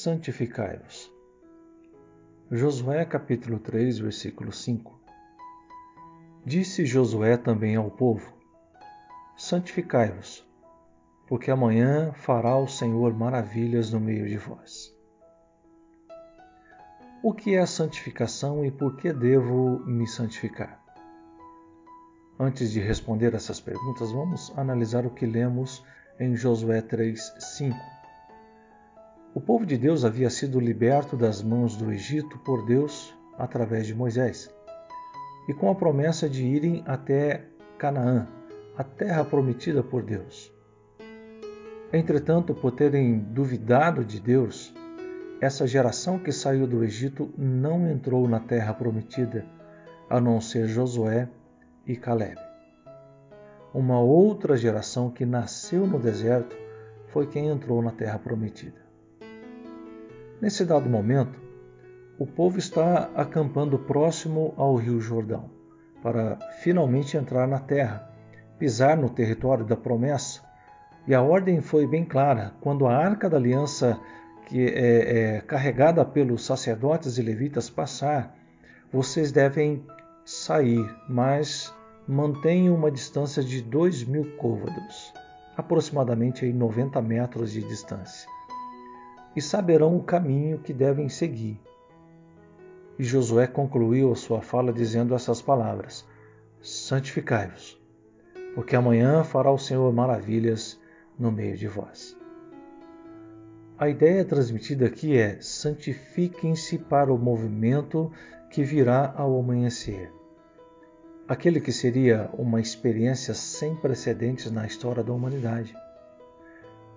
santificai-vos. Josué capítulo 3, versículo 5. Disse Josué também ao povo: Santificai-vos, porque amanhã fará o Senhor maravilhas no meio de vós. O que é a santificação e por que devo me santificar? Antes de responder essas perguntas, vamos analisar o que lemos em Josué 3:5. O povo de Deus havia sido liberto das mãos do Egito por Deus através de Moisés, e com a promessa de irem até Canaã, a terra prometida por Deus. Entretanto, por terem duvidado de Deus, essa geração que saiu do Egito não entrou na terra prometida, a não ser Josué e Caleb. Uma outra geração que nasceu no deserto foi quem entrou na terra prometida. Nesse dado momento, o povo está acampando próximo ao Rio Jordão para finalmente entrar na terra, pisar no território da promessa. E a ordem foi bem clara: quando a arca da aliança que é, é carregada pelos sacerdotes e levitas passar, vocês devem sair, mas mantenham uma distância de dois mil côvados, aproximadamente aí 90 metros de distância, e saberão o caminho que devem seguir. E Josué concluiu a sua fala dizendo essas palavras: Santificai-vos, porque amanhã fará o Senhor maravilhas no meio de vós. A ideia transmitida aqui é: santifiquem-se para o movimento que virá ao amanhecer. Aquele que seria uma experiência sem precedentes na história da humanidade.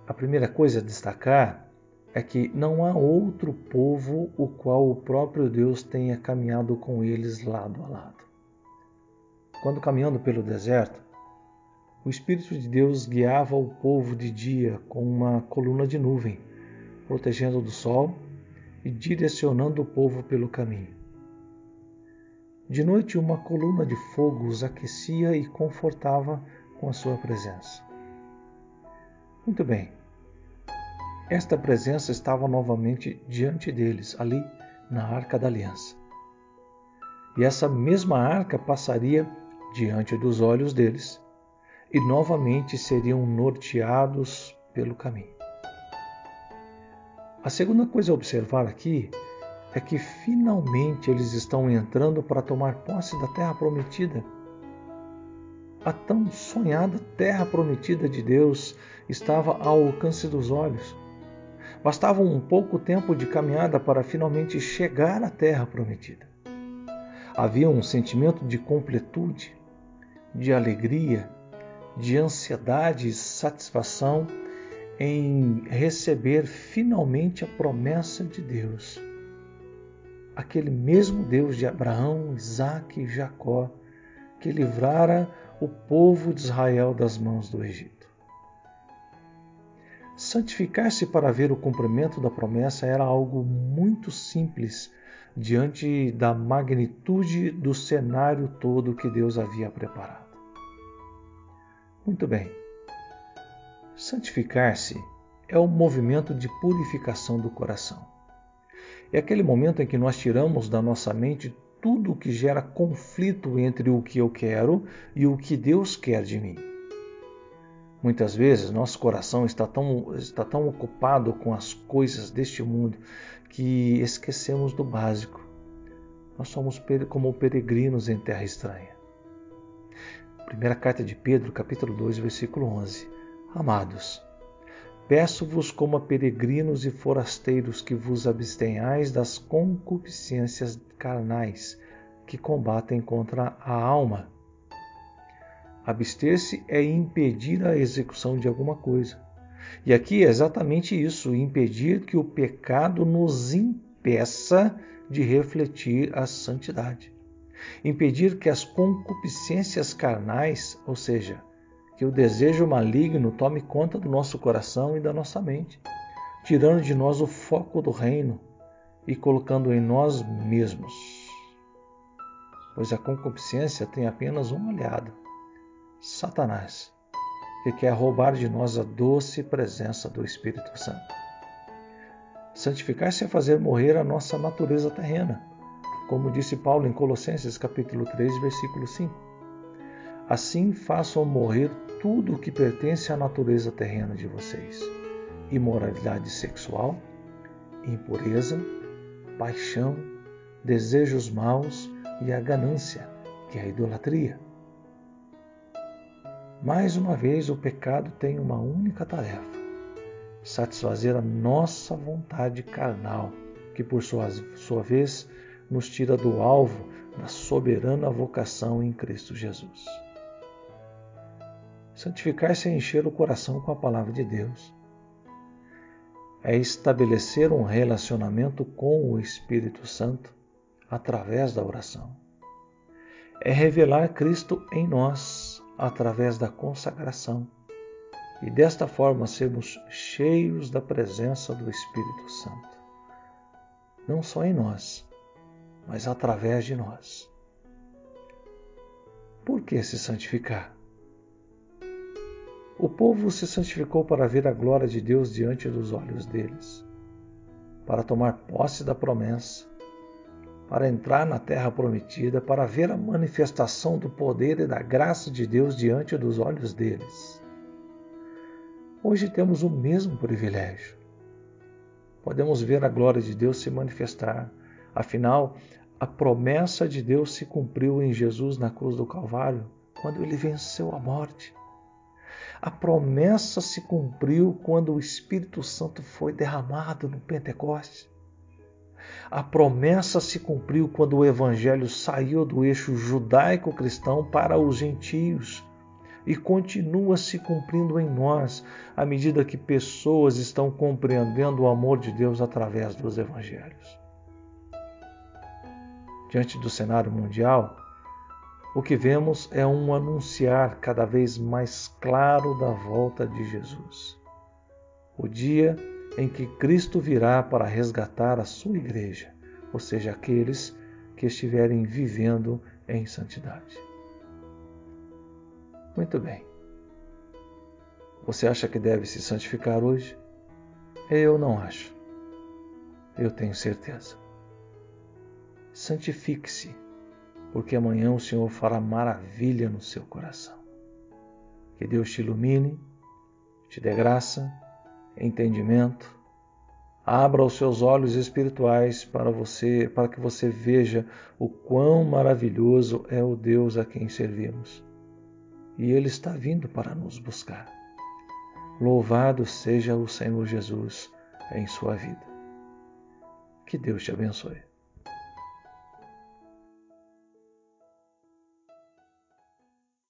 A primeira coisa a destacar é que não há outro povo o qual o próprio Deus tenha caminhado com eles lado a lado. Quando caminhando pelo deserto, o Espírito de Deus guiava o povo de dia com uma coluna de nuvem protegendo do sol e direcionando o povo pelo caminho. De noite, uma coluna de fogo os aquecia e confortava com a sua presença. Muito bem. Esta presença estava novamente diante deles, ali na Arca da Aliança. E essa mesma arca passaria diante dos olhos deles e novamente seriam norteados pelo caminho. A segunda coisa a observar aqui é que finalmente eles estão entrando para tomar posse da terra prometida. A tão sonhada terra prometida de Deus estava ao alcance dos olhos. Bastava um pouco tempo de caminhada para finalmente chegar à terra prometida. Havia um sentimento de completude, de alegria, de ansiedade e satisfação em receber finalmente a promessa de Deus. Aquele mesmo Deus de Abraão, Isaque e Jacó, que livrara o povo de Israel das mãos do Egito. Santificar-se para ver o cumprimento da promessa era algo muito simples diante da magnitude do cenário todo que Deus havia preparado. Muito bem. Santificar-se é o movimento de purificação do coração. É aquele momento em que nós tiramos da nossa mente tudo o que gera conflito entre o que eu quero e o que Deus quer de mim. Muitas vezes nosso coração está tão, está tão ocupado com as coisas deste mundo que esquecemos do básico. Nós somos como peregrinos em terra estranha. Primeira carta de Pedro, capítulo 2, versículo 11. Amados, peço-vos como a peregrinos e forasteiros que vos abstenhais das concupiscências carnais que combatem contra a alma. Abster-se é impedir a execução de alguma coisa. E aqui é exatamente isso: impedir que o pecado nos impeça de refletir a santidade. Impedir que as concupiscências carnais, ou seja, que o desejo maligno tome conta do nosso coração e da nossa mente, tirando de nós o foco do reino e colocando em nós mesmos. Pois a concupiscência tem apenas um aliado: Satanás, que quer roubar de nós a doce presença do Espírito Santo. Santificar-se é fazer morrer a nossa natureza terrena, como disse Paulo em Colossenses capítulo 3, versículo 5. Assim façam morrer tudo o que pertence à natureza terrena de vocês: imoralidade sexual, impureza, paixão, desejos maus e a ganância, que é a idolatria. Mais uma vez, o pecado tem uma única tarefa: satisfazer a nossa vontade carnal, que por sua, sua vez nos tira do alvo da soberana vocação em Cristo Jesus. Santificar-se é encher o coração com a palavra de Deus. É estabelecer um relacionamento com o Espírito Santo através da oração. É revelar Cristo em nós através da consagração e desta forma sermos cheios da presença do Espírito Santo. Não só em nós, mas através de nós. Por que se santificar? O povo se santificou para ver a glória de Deus diante dos olhos deles, para tomar posse da promessa, para entrar na terra prometida, para ver a manifestação do poder e da graça de Deus diante dos olhos deles. Hoje temos o mesmo privilégio. Podemos ver a glória de Deus se manifestar. Afinal, a promessa de Deus se cumpriu em Jesus na cruz do Calvário, quando ele venceu a morte. A promessa se cumpriu quando o Espírito Santo foi derramado no Pentecostes. A promessa se cumpriu quando o Evangelho saiu do eixo judaico-cristão para os gentios e continua se cumprindo em nós à medida que pessoas estão compreendendo o amor de Deus através dos Evangelhos. Diante do cenário mundial, o que vemos é um anunciar cada vez mais claro da volta de Jesus. O dia em que Cristo virá para resgatar a sua igreja, ou seja, aqueles que estiverem vivendo em santidade. Muito bem. Você acha que deve se santificar hoje? Eu não acho. Eu tenho certeza. Santifique-se, porque amanhã o Senhor fará maravilha no seu coração. Que Deus te ilumine, te dê graça entendimento. Abra os seus olhos espirituais para você, para que você veja o quão maravilhoso é o Deus a quem servimos. E ele está vindo para nos buscar. Louvado seja o Senhor Jesus em sua vida. Que Deus te abençoe.